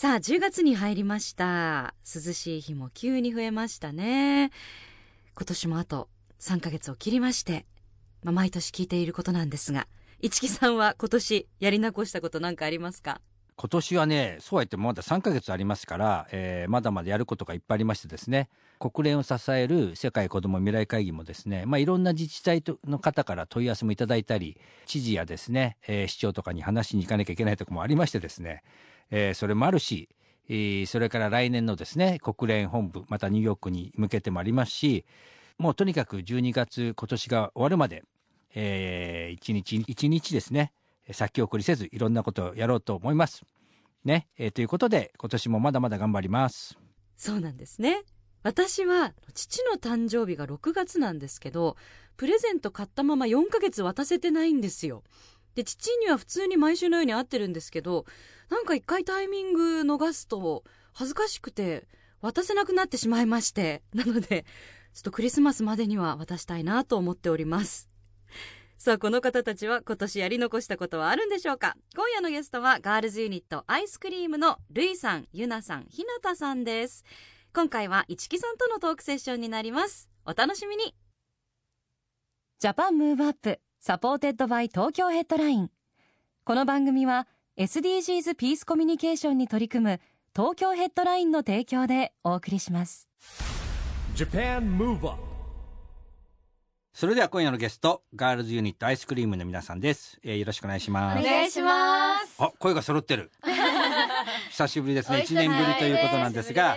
さあ、10月に入りました。涼しい日も急に増えましたね。今年もあと3ヶ月を切りまして、まあ、毎年聞いていることなんですが、市木さんは今年やり残したことなんかありますか？今年はねそうは言ってもまだ3ヶ月ありますから、えーまだまだやることがいっぱいありましてですね国連を支える世界子ども未来会議もですね、まあ、いろんな自治体の方から問い合わせもいただいたり知事やですね、えー市長とかに話しに行かなきゃいけないところもありましてですね、えーそれもあるし、えーそれから来年のですね国連本部またニューヨークに向けてもありますしもうとにかく12月今年が終わるまで、えー一日一日ですね先送りせずいろんなことをやろうと思います。ね、えーということで今年もまだまだ頑張ります。そうなんですね。私は父の誕生日が6月なんですけど、プレゼント買ったまま4ヶ月渡せてないんですよ。で、父には普通に毎週のように会ってるんですけど、なんか一回タイミング逃すと恥ずかしくて渡せなくなってしまいまして。なので、ちょっとクリスマスまでには渡したいなと思っております。さあ、この方たちは今年やり残したことはあるんでしょうか？今夜のゲストはガールズユニット iScream のルイさん、ユナさん、ひなたさんです。今回は一木さんとのトークセッションになります。お楽しみにJapan Move Up supported by Tokyo Headline この番組は SDGs ピースコミュニケーションに取り組む東京ヘッドラインの提供でお送りします。Japan Move Up それでは今夜のゲストガールズユニット iScream の皆さんです。えーよろしくお願いします。願いします。あ、声が揃ってる。久しぶりですね。1年ぶりということなんですが、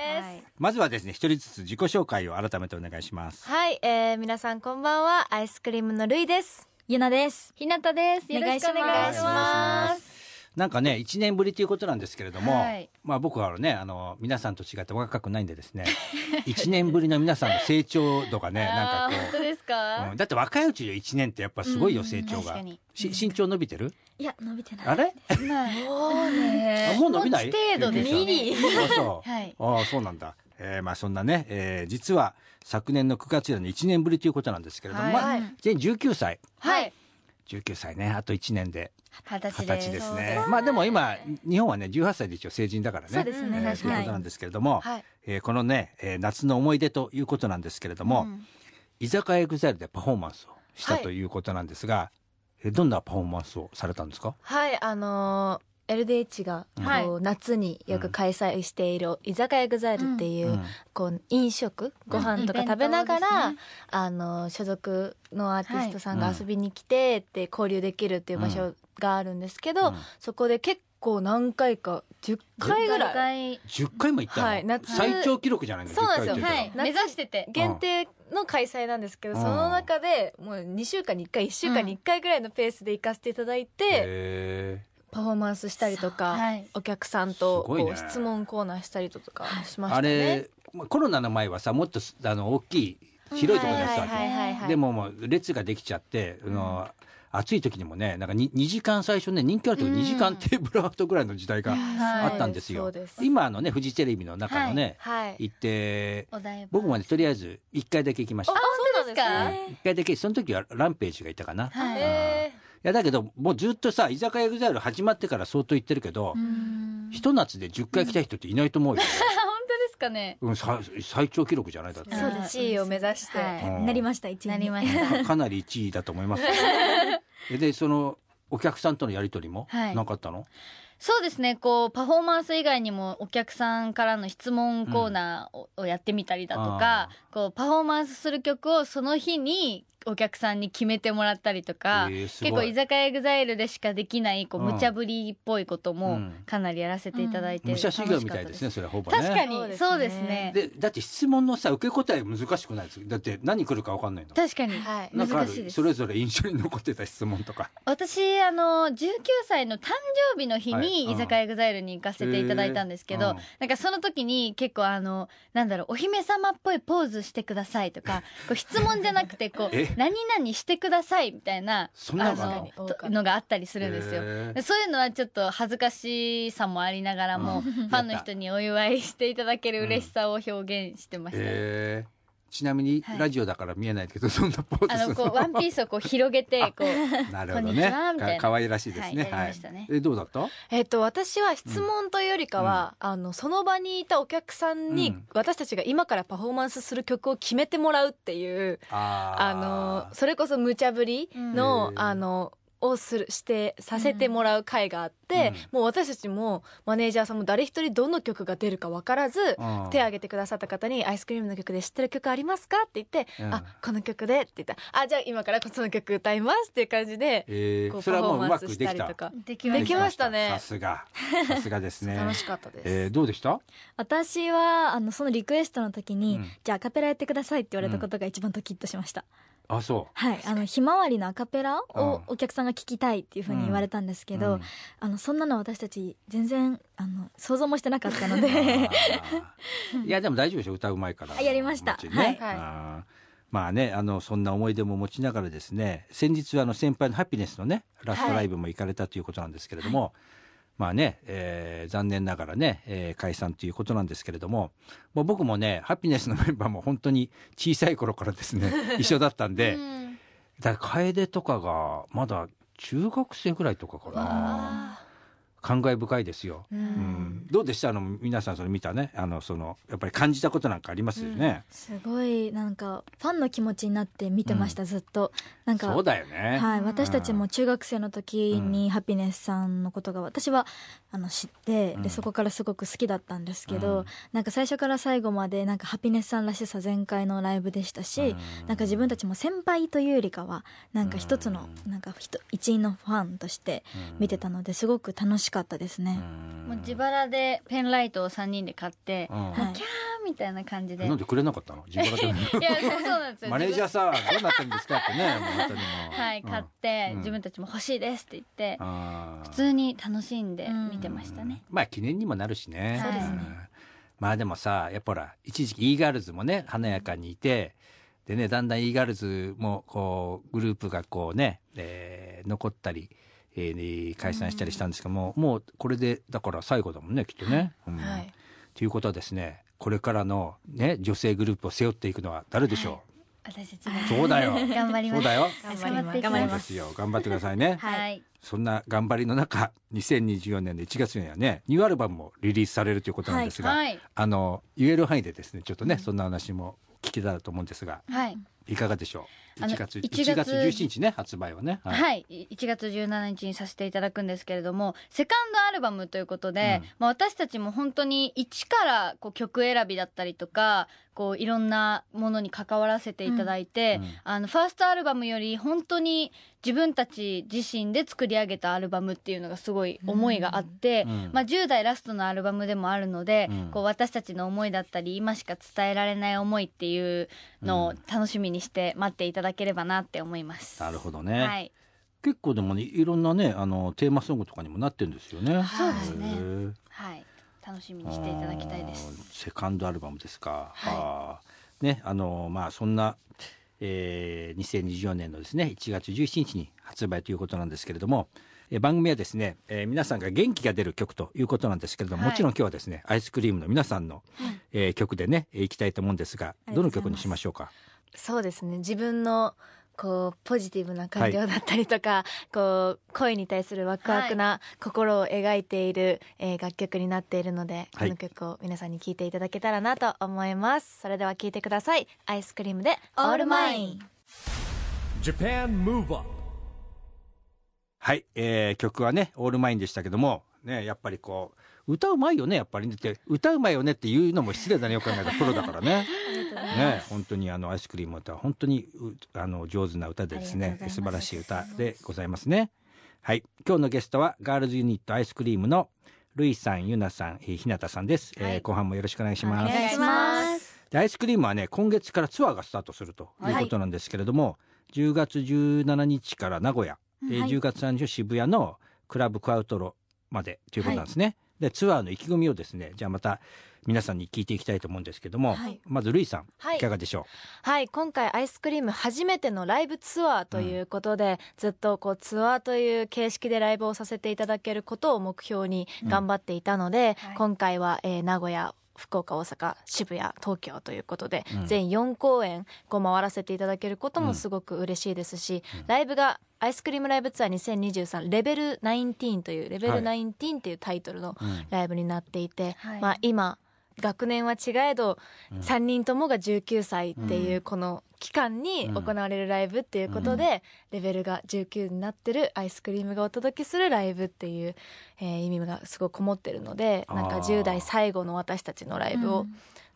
まずはですね、一人ずつ自己紹介を改めてお願いします。はい、えー、皆さんこんばんは。アイスクリームのるいです。ゆなです。ひなたです。よろしくお願いします。なんかね、1年ぶりということなんですけれども、はいまあ僕はね、あの、皆さんと違って若くないんでですね、1年ぶりの皆さんの成長度がね、なんかこう、ですか？うんだって若いうちで1年ってやっぱすごいよ、うん成長が。し身長伸びてる？いや、伸びてない。あれ？まあ、もうねあもう伸びない？程度ですミね。あそう。はいああ、そうなんだ。えーまあそんなね、えー実は昨年の9月以来の1年ぶりということなんですけれども、はいまあ、全19歳。はい。19歳ね、あと1年で二十20歳です。歳ですね。まあでも今、日本はね、18歳で一応成人だからね。そうですねえー確かにということなんですけれども、はい。えーこのね、えー夏の思い出ということなんですけれども、うん居酒屋えぐざいるでパフォーマンスをしたはいということなんですが、えーどんなパフォーマンスをされたんですか？はい、あのー LDH がはい。こう夏によく開催している居酒屋 EXILE っていう、うん。こう飲食ご飯とかうん食べながら、あの所属のアーティストさんが遊びに来てって交流できるっていう場所があるんですけど、うん。そこで結構何回か10回ぐらい。い。10回も行ったの、はい夏。最長記録じゃないのそうなんですよ。10回って言ったらはい。目指してて。限定の開催なんですけど、うん。その中でもう2週間に1回1週間に1回ぐらいのペースで行かせていただいて、へパフォーマンスしたりとか、はい。お客さんとすごいね。こう質問コーナーしたりとかしましたね。あコロナの前はさもっとすあの大きい広いところでやってたわけ、はいはいはいはいでももう列ができちゃって、あの暑い時にもねなんか 2, 2時間最初ね人気ある時うん。2時間テーブルアウトぐらいの時代がはいあったんですよ、そうです。今あのねフジテレビの中のね、はい。行って。僕もねとりあえず1回だけ行きました。あ、そうなんですか？ね。1回だけその時は RAMPAGE がいたかな、い。はい。へやだけどもうずっとさ居酒屋 EXILE 始まってから相当行ってるけど、うんひと夏で10回来た人っていないと思うよ、本当ですかね。うん、さ最長記録じゃないだってーそうです。1位を目指して。はいうんなりました、1位に。なりました。かなり1位だと思います でそのお客さんとのやり取りもはいなかったの、そうですね。こうパフォーマンス以外にもお客さんからの質問コーナーを,、をやってみたりだとか、こうパフォーマンスする曲をその日にお客さんに決めてもらったりとか、えー結構居酒屋 EXILE でしかできないこううん。無茶ぶりっぽいことうもんかなりやらせていただいて、武者修行みたいですねそれはほぼね。確かにそうですね。でだって質問のさ受け答え難しくないです。だって何来るか分かんないの。確かに、はい。なんかあ難しいです。るそれぞれ印象に残ってた質問とか。私あの19歳の誕生日の日に、居酒屋 EXILE に行かせていただいたんですけど、へーうん。なんかその時に結構あのなんだろうお姫様っぽいポーズしてくださいとかこう質問じゃなくてこうえ？何々してくださいみたいなそんなあの？があったりするんですよ。そういうのはちょっと恥ずかしさもありながらも、ファンの人にお祝いしていただける嬉しさを表現してましたちなみにはい。ラジオだから見えないけど、そんなポーズあするの。こうワンピースをこう広げて こうなるほどこんにちねはみたいな。か可愛らしいですね。はいえどうだった？えっと私は質問というよりかは、あのその場にいたお客さんに、うん。私たちが今からパフォーマンスする曲を決めてもらうっていうああのそれこそ無茶ぶりの、うんあのをするしてさせてもらう会があって、もう私たちもマネージャーさんも誰一人どの曲が出るか分からず、うん。手を挙げてくださった方に「アイスクリームの曲で知ってる曲ありますか?」って言って「うん。あこの曲で」って言った。ら「あじゃあ今からその曲歌います」っていう感じで、こうえーそれはもうパフォーマンスしたりとか。できました。できましたね。さすが。さすがですね。楽しかったです。えーどうでした？私はあのそのリクエストの時に、うん。じゃあアカペラやってくださいって言われたことが一番ドキッとしました、あそはい。あのひまわりのアカペラうん。をお客さんが聞きたいっていうふうに言われたんですけど、うん。あのそんなの私たち全然あの想像もしてなかったので。いやでも大丈夫でしょ。歌うまいからあやりました。ね。はい。あー。まあねあのそんな思い出も持ちながらですね先日あの先輩のハピネスのねラストライブも行かれたということなんですけれども、まあね、えー残念ながらね、えー解散ということなんですけれどももう僕もねハピネスのメンバーも本当に小さい頃からですね 一緒だったんで、うん。だから楓とかがまだ中学生ぐらいとかかな感慨深いですよ。ううん。ん、どうでした？あの皆さんそれ見たね。あのそのやっぱり感じたことなんかありますよね。すごいなんかファンの気持ちになって見てました、ずっと。なんかそうだよね。はい、私たちも中学生の時うにハピネスさんのことが私はあの知って、うん。でそこからすごく好きだったんですけど、うん。なんか最初から最後までなんかハピネスさんらしさ全開のライブでしたし、うん。なんか自分たちも先輩というよりかはなんか一つの、うんなんか一一員のファンとして見てたのですごく楽しかったですね。もう自腹でペンライトを3人で買って、うん。もうキャーみたいな感じで。なんでくれなかったの？自腹で。も いやそうなんですよ。マネージャーさどうなってるんですか？ってねもう本当にも。うはい、買って、うん。自分たちも欲しいですって言って、あー。普通に楽しんで見てましたね。まあ記念にもなるしね。そうですね。んまあでもさやっぱほら一時期 e ガールズもね華やかにいてでねだんだん e ガールズもこうグループがこうね、えー残ったり、えー解散したりしたんですけども、もうこれでだから最後だもんねきっとね。うんはいということはですねこれからのね女性グループを背負っていくのは誰でしょ私たちそうだよ頑張ります。そうだよ頑張りますそうま。ですすよ頑張ってくださいね。はい。そんな頑張りの中2024年の1月にはねニューアルバムもリリースされるということなんですが、はい。あの言える範囲でですねちょっとね、そんな話も聞けたらと思うんですがはい。いかがでしょう？1月1 1月月17日ね発売はね。はい、1月17日にさせていただくんですけれどもセカンドアルバムということで、うん。まあ、私たちも本当に一からこう曲選びだったりとかこういろんなものに関わらせていただいて、うん。あのファーストアルバムより本当に自分たち自身で作り上げたアルバムっていうのがすごい思いがあって、うん。まあ、10代ラストのアルバムでもあるので、うん。こう私たちの思いだったり今しか伝えられない思いっていうのを楽しみにして待っていただければなって思います。なるほどね、はい。結構でもねいろんなねあのテーマソングとかにもなってるんですよね。そうですね。はい、楽しみにしていただきたいです。セカンドアルバムですか。はい。ね、あのまあそんな、えー、2024年のですね1月17日に発売ということなんですけれども、えー番組はですね、えー皆さんが元気が出る曲ということなんですけれども、はい。もちろん今日はですねアイスクリームの皆さんの、えー曲でねえーいきたいと思うんですがどの曲にしましょうか？そうですね。自分のこうポジティブな感情だったりとか、こう恋に対するワクワクな心を描いている、えー楽曲になっているので、はい。この曲を皆さんに聴いていただけたらなと思います。それでは聴いてください。アイスクリームで「オールマイン」Japan Move Up はい、えー曲はね「オールマイン」でしたけども、ね、やっぱりこう歌うまいよねやっぱりねって歌うまいよねっていうのも失礼だねよく考えたらプロだからね。ね本当にあのアイスクリームは本当にうあの上手な歌でですね素晴らしい歌でございますね。はい今日のゲストはガールズユニット iScream のルイさん、ゆなさん、えーひなたさんです、えー後半もよろしくお願いします。お願いします。で iScream はね今月からツアーがスタートするということなんですけれども、10月17日から名古屋、えーはい10月30日渋谷の CLUB QUATTRO までということなんですね。でツアーの意気込みをですねじゃあまた皆さんに聞いていきたいと思うんですけども、はい。まずルイさん、はい。いかがでしょはい今回 iScream 初めてのライブツアーということで、ずっとこうツアーという形式でライブをさせていただけることを目標に頑張っていたので、はい。今回は、えー名古屋福岡大阪渋谷東京ということで、うん。全4公演こう回らせていただけることうんもすごく嬉しいですし、うん。ライブがアイスクリームライブツアー2023レベル19というレベルはい19っていうタイトルのライブになっていて、はい。まあ今学年は違えど、うん。3人ともが19歳っていううん。この期間にうん。行われるライブっていうことで、レベルが19になってるアイスクリームがお届けするライブっていう、えー意味がすごいこもってるのでなんかあー10代最後の私たちのライブを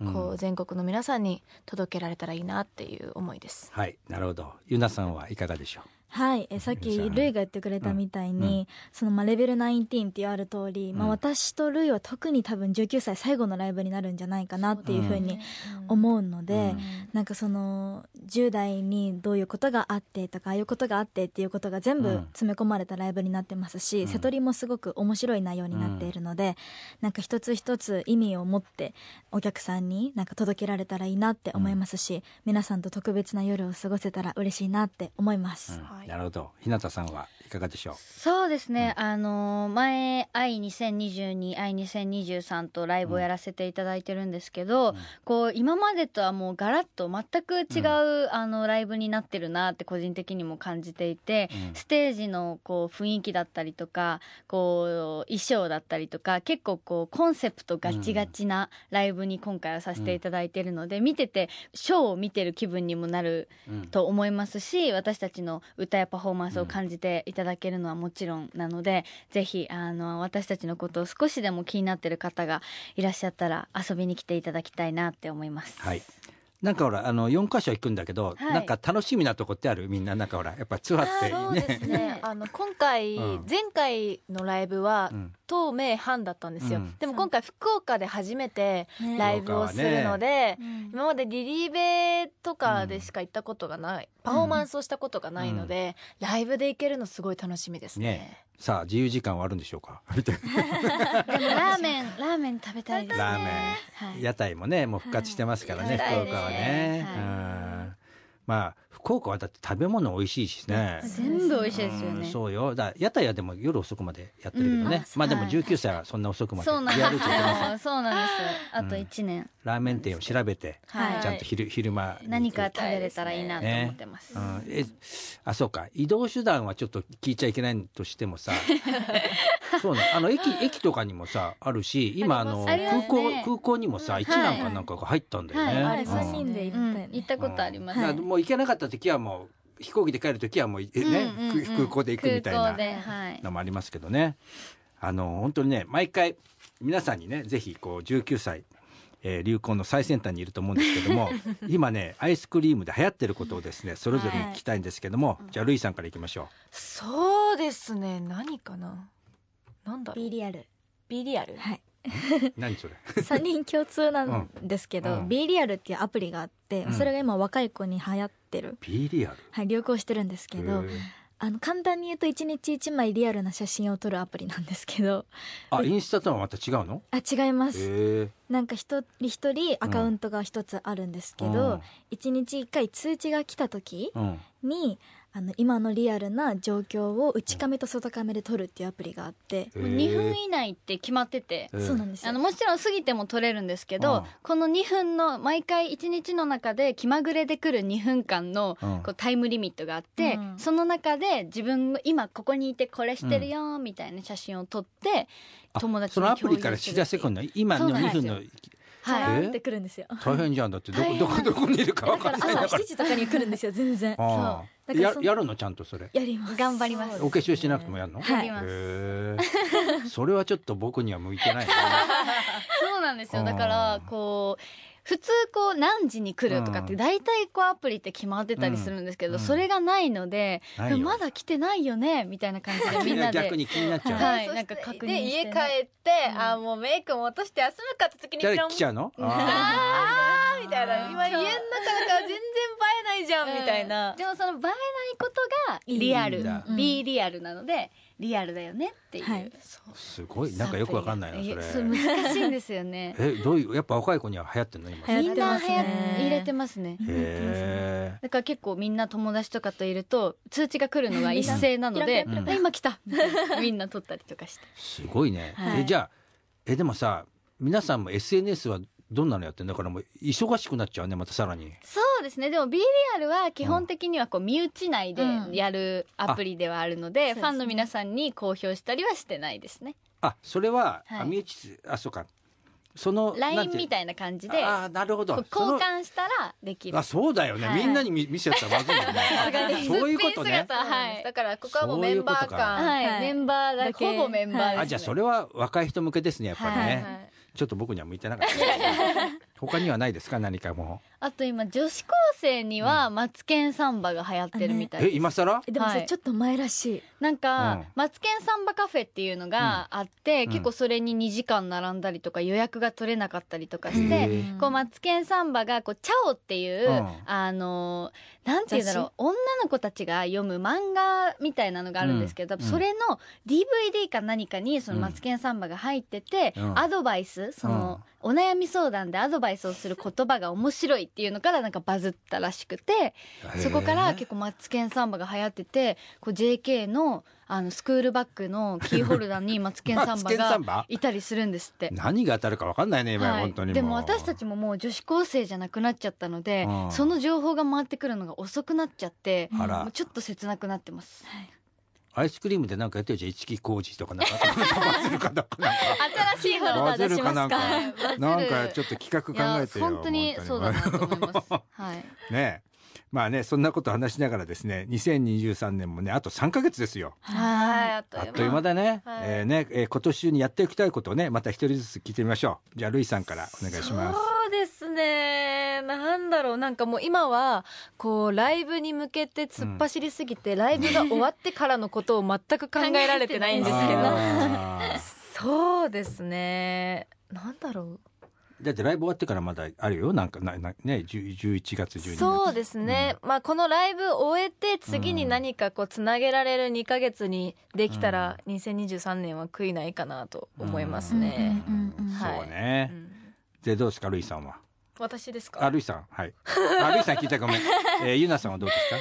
うん。こう全国の皆さんに届けられたらいいなっていう思いです。はい。なるほど。ゆなさんはいかがでしょはい。えさっきルイが言ってくれたみたいに、そのまあレベル19っていうある通り、まあ、うん私とルイは特に多分19歳最後のライブになるんじゃないかなっていうふうに思うので、うん。なんかその10代にどういうことがあってとかああいうことがあってっていうことが全部うん。詰め込まれたライブになってますし、うん。瀬戸りもすごく面白い内容になっているので、なんか一つ一つ意味を持ってお客さんになんか届けられたらいいなって思いますし、皆さんと特別な夜を過ごせたら嬉しいなって思います。う、うん。はいなるほど。日向さんはいかがでしょう？そうですね、あのー前「愛2022」「愛2023」とライブをやらせていただいてるんですけど、うん。こう今までとはもうガラッと全く違う、あのライブになってるなって個人的にも感じていて、うん。ステージのこう雰囲気だったりとかこう衣装だったりとか結構こうコンセプトガチガチなライブに今回はさせていただいてるので、見ててショーを見てる気分にもなるうん。と思いますし私たちの歌やパフォーマンスを感じていたただけるのはもちろんなので、ぜひあの私たちのことを少しでも気になってる方がいらっしゃったら遊びに来ていただきたいなって思います。はいなんかほらあの4箇所行くんだけど、はい。なんか楽しみなとこってある？みんななんかほらやっぱツアーってそうですね。あの今回、うん。前回のライブはうん。東名阪だったんですよ、うん。でも今回福岡で初めてね。ライブをするので、うん。今までリリーベとかでしか行ったことがない、パフォーマンスをしたことがないので、ライブで行けるのすごい楽しみですね。ねさあ自由時間はあるんでしょうか？みたいでもラーメンラーメン食べたいですね。なラーメン。はい。屋台もねもう復活してますからね、はい。福岡はね、はい。うん。まあ福岡はだって食べ物美味しいしね。全部美味しいですようんね。そうよ。だ屋台はでも夜遅くまでやってるけどね、うんまあでもはい19歳はそんな遅くまでそうなんです。そうなんです。あとうん。一年、ラーメン店を調べて、はい。ちゃんと昼昼間に何か食べれたらいいなと思ってます。うん、えあそうか。移動手段はちょっと聞いちゃいけないとしてもさ。そうねあの駅駅とかにもさあるし今あの空ね。港空港にもさ一難かなんかが入ったんだよね、はい。うんはい三人で行うん。った行ったことあります。だからもう行けなかった時はもう飛行機で帰る時はもうえね、うんうんうん。空空港で行くみたいな。のもありますけどね。あの本当にね毎回皆さんにねぜひこう19歳、えー流行の最先端にいると思うんですけども 今ねアイスクリームで流行ってることをですねそれぞれに聞きたいんですけども、じゃあルイさんからいきましょそうですね。何かな？なんだろう。B リアル。B リアル？はい、う 何それ？3人共通なんですけど、うん。B リアルっていうアプリがあって、うん。それが今若い子に流行ってる、B リアル？はい、流行してるんですけどあの簡単に言うと1日1枚リアルな写真を撮るアプリなんですけど。あインスタとはまた違うの？あ違います。なんか一人一人アカウントが一つあるんですけど、一日一回通知が来た時にあの今のリアルな状況を内カメと外カメで撮るっていうアプリがあって、へもう2分以内って決まってて。えそうなんですよ。あのもちろん過ぎても撮れるんですけど、うん。この2分の毎回1日の中で気まぐれでくる2分間のうん。こうタイムリミットがあって、うん。その中で自分が今ここにいてこれしてるよみたいな写真を撮って、あ友達にそのアプリから知らせてくるの今の2そうなんですよ。分のはい。ってくるんですよ、大変じゃん。だってどこどこどこにいるか分かんないから。7時とかに来るんですよ全然。そのややるの？ちゃんとそれ。やります。頑張ります。お化粧しなくてもやるの？はい。やり それはちょっと僕には向いてないな。そうなんですよ。だかあらーこう普通こう何時に来るとかっうん。て大体こうアプリって決まってたりするんですけど、うん。それがないのでまだ来てないよねみたいな感じで みんなで。逆に気になっちゃう、はいなんか確認でしてね。家帰って、うん。あーもうメイクも落として休むかって時に来ちゃうの？あー。みたいな。今家の中だから全然映えないじゃんみたいな、でもその映えないことがリアルいいん。だ B リアルなのでリアルだよねっていう、はい。すごい。なんかよくわかんないなそれ。難しいんですよね。えどういうやっぱ若い子には流行ってんの今？みんな流行入れてますね。へだから結構みんな友達とかといると通知が来るのが一斉なので今来た。みんな撮ったりとかして。えすごいね、はい。えじゃあえでもさ皆さんも SNS はどんなのやってんだからもう忙しくなっちゃうねまたさらに。そうですね。でも B リアルは基本的にはこう身内内でうん。やるアプリではあるので、あファンの皆さんに公表したりはしてないですね。あそれは、はい。あ身内あそうか。その LINE みいたいな感じでああなるほど。交換したらできる。あそうだよね、はい。みんなに見見せちゃったらまずいもんね あそういうことね。はい。だからここはもうメンバー感はい、はい。メンバーだだけほぼメンバーです、ね。あじゃあそれは若い人向けですねやっぱりね、はい。はいちょっと僕には向いてなかった。で す他にはないですか？何かもあと今女子高生にはマツケンサンバが流行ってるみたいえです、今更？えでもそはちょっと前らしい、なんか、うん。マツケンサンバカフェっていうのがあって、うん。結構それに2時間並んだりとか予約が取れなかったりとかしへて、ー。こうマツケンサンバがこうチャオっていう、うん。あのなんていうんだろう女の子たちが読む漫画みたいなのがあるんですけど、うん。それの DVD か何かにそのうん。マツケンサンバが入ってて、うん。アドバイスその、お悩み相談でアドバイスをする言葉が面白いっていうのからなんかバズったらしくてそこから結構マツケンサンバが流行っててこう JK のあのスクールバッグのキーホルダーにマツケンサンバがいたりするんですって。何が当たるか分かんないね今、はい。本当にでも私たちももう女子高生じゃなくなっちゃったので、うん。その情報が回ってくるのが遅くなっちゃって、あら。もうちょっと切なくなってます。アイスクリームでなんかやってるじゃん一木工事とかなんか。新しいホルダー出しまするかなんか。ちょっと企画考えてよ。本当にそうだなと思います。はい。ねえまあねそんなこと話しながらですね2023年もねあと3か月ですよ。はい。あっという間。だね、はい。えーね、えー今年中にやっていきたいことをねまた一人ずつ聞いてみましょう。じゃあルイさんからお願いします。そうですね。なんだろう。なんかもう今はこうライブに向けて突っ走りすぎて、ライブが終わってからのことを全く考えられてないんですけど。あそうですね。なんだろう。ーだってライブ終わってからまだあるよ。なんかななね10 11月12月そうですね、まあこのライブ終えて次に何かこうつなげられる2ヶ月にできたら2023年は悔いないかなと思いますね、そうね、うん。でどうですかルイさんは？私ですか？あルイさん。はい。あルイさん聞いたかごめん、えー、ゆなさんはどうですか？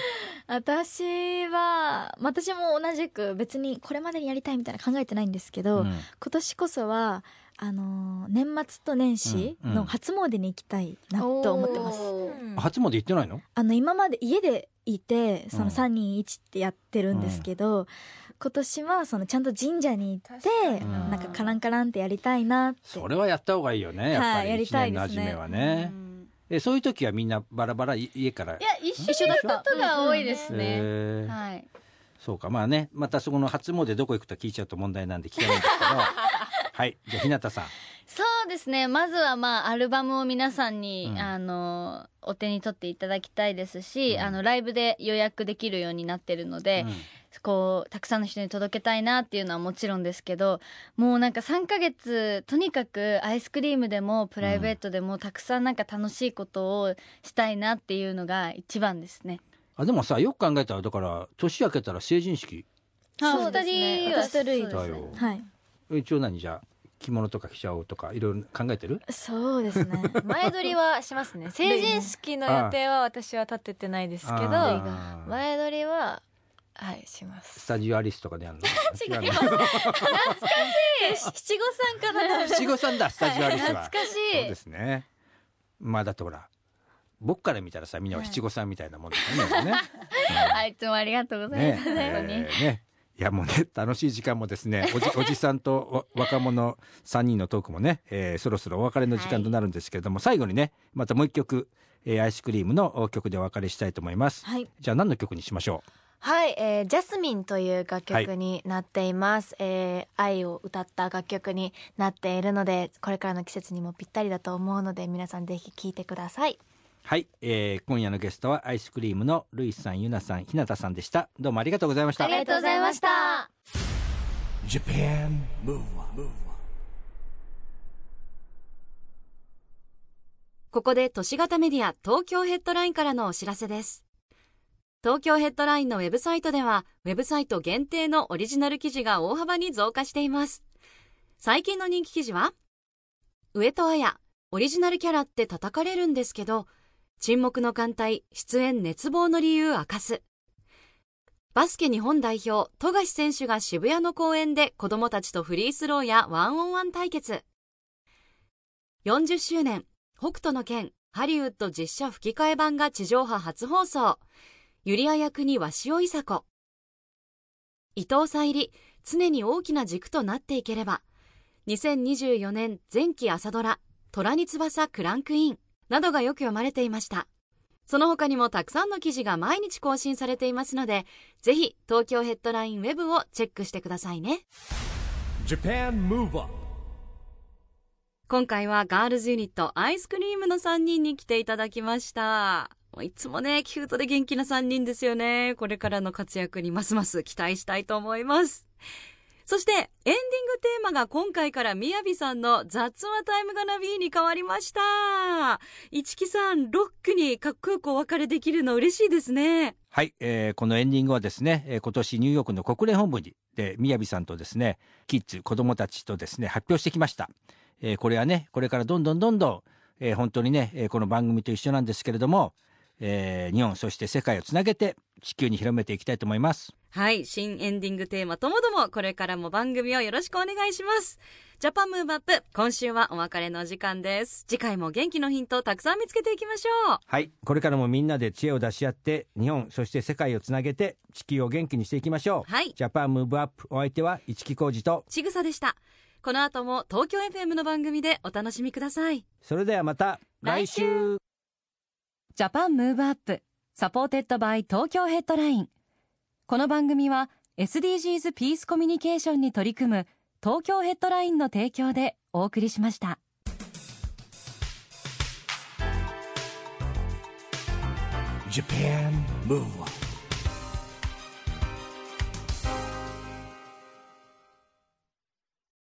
私は私も同じく別にこれまでにやりたいみたいな考えてないんですけど、うん。今年こそはあのー年末と年始うんうん。の初詣に行きたいなと思ってます、おー。うん初詣行ってないの？あの今まで家でいてそうん。の321ってやってるんですけど、今年はそのちゃんと神社に行ってなんかカランカランってやりたいなって。それはやった方がいいよねやっぱはいやりたいですね。年の初めはね、うん。えそういう時はみんなバラバラい家から？いや一緒だったことが多いですね。えーはい。そうか。まあねまたそこの初詣どこ行くと聞いちゃうと問題なんで聞かないんですけど はい。じゃあ日向さん。そうですね。まずはまあアルバムを皆さんに、うん。あのお手に取っていただきたいですし、うん。あのライブで予約できるようになってるので、こうたくさんの人に届けたいなっていうのはもちろんですけどもうなんか3ヶ月とにかくアイスクリームでもプライベートでもたくさんなんか楽しいことをしたいなっていうのが一番ですね。あでもさよく考えたらだから年明けたら成人式。そうですね。二人は私とルイはい一応何じゃあ着物とか着ちゃおうとかいろいろ考えてる？そうですね。前撮りはしますね。成人式の予定は私は立ててないですけど前撮りははいします。スタジオアリスとかでやるの？違うの七五三かな？七五三だスタジオアリスは。懐かしい。そうですね。まあだってほら僕から見たらさみんなは七五三みたいなもんだよね, ねあいつもありがとうございねます、本当に。えーねいやもうね楽しい時間もですね おじおじさんとわ若者3人のトークもね、えーそろそろお別れの時間となるんですけれども、最後にねまたもう一曲、えーアイスクリームの曲でお別れしたいと思います、はい。じゃあ何の曲にしましょはい、えージャスミンという楽曲になっています、えー愛を歌った楽曲になっているのでこれからの季節にもぴったりだと思うので皆さんぜひ聴いてください。うはい、えー今夜のゲストはアイスクリームのルイスさんゆなさんひなたさんでした。どうもありがとうございました。ありがとうございました。Japan Move Up ここで都市型メディア東京ヘッドラインからのお知らせです。東京ヘッドラインのウェブサイトではウェブサイト限定のオリジナル記事が大幅に増加しています。最近の人気記事は上戸彩オリジナルキャラって叩かれるんですけど沈黙の艦隊出演熱望の理由明かす。バスケ日本代表富樫選手が渋谷の公園で子供たちとフリースローやワンオンワン対決。40周年北斗の拳ハリウッド実写吹き替え版が地上波初放送。ユリア役に鷲尾いさ子。伊藤沙莉常に大きな軸となっていければ。2024年前期朝ドラ「虎に翼クランクイン」などがよく読まれていました。その他にもたくさんの記事が毎日更新されていますのでぜひ東京ヘッドラインウェブをチェックしてくださいね。Japan Move Up 今回はガールズユニット iScream の3人に来ていただきました。いつもねキュートで元気な3人ですよね。これからの活躍にますます期待したいと思いますそしてエンディングテーマが今回から MIYAVI さんの雑話 Time Gonna Be に変わりました。一木さんロックにかっこよくお別れできるの嬉しいですね。はい、えーこのエンディングはですね、今年ニューヨークの国連本部にで MIYAVI さんとですねキッズ子供たちとですね発表してきました、えーこれはねこれからどんどんどんどん、えー本当にね、この番組と一緒なんですけれども、えー日本そして世界をつなげて地球に広めていきたいと思います。はい新エンディングテーマともどもこれからも番組をよろしくお願いします。ジャパンムーブアップ今週はお別れの時間です。次回も元気のヒントをたくさん見つけていきましょう。はいこれからもみんなで知恵を出し合って日本そして世界をつなげて地球を元気にしていきましょう。はい。ジャパンムーブアップお相手は市木浩二と。ちぐさでした。この後も東京 FM の番組でお楽しみください。それではまた来来週 Japan Move Up supported by 東京ヘッドラインこの番組は SDGs ピースコミュニケーションに取り組む東京ヘッドラインの提供でお送りしました。Japan Move Up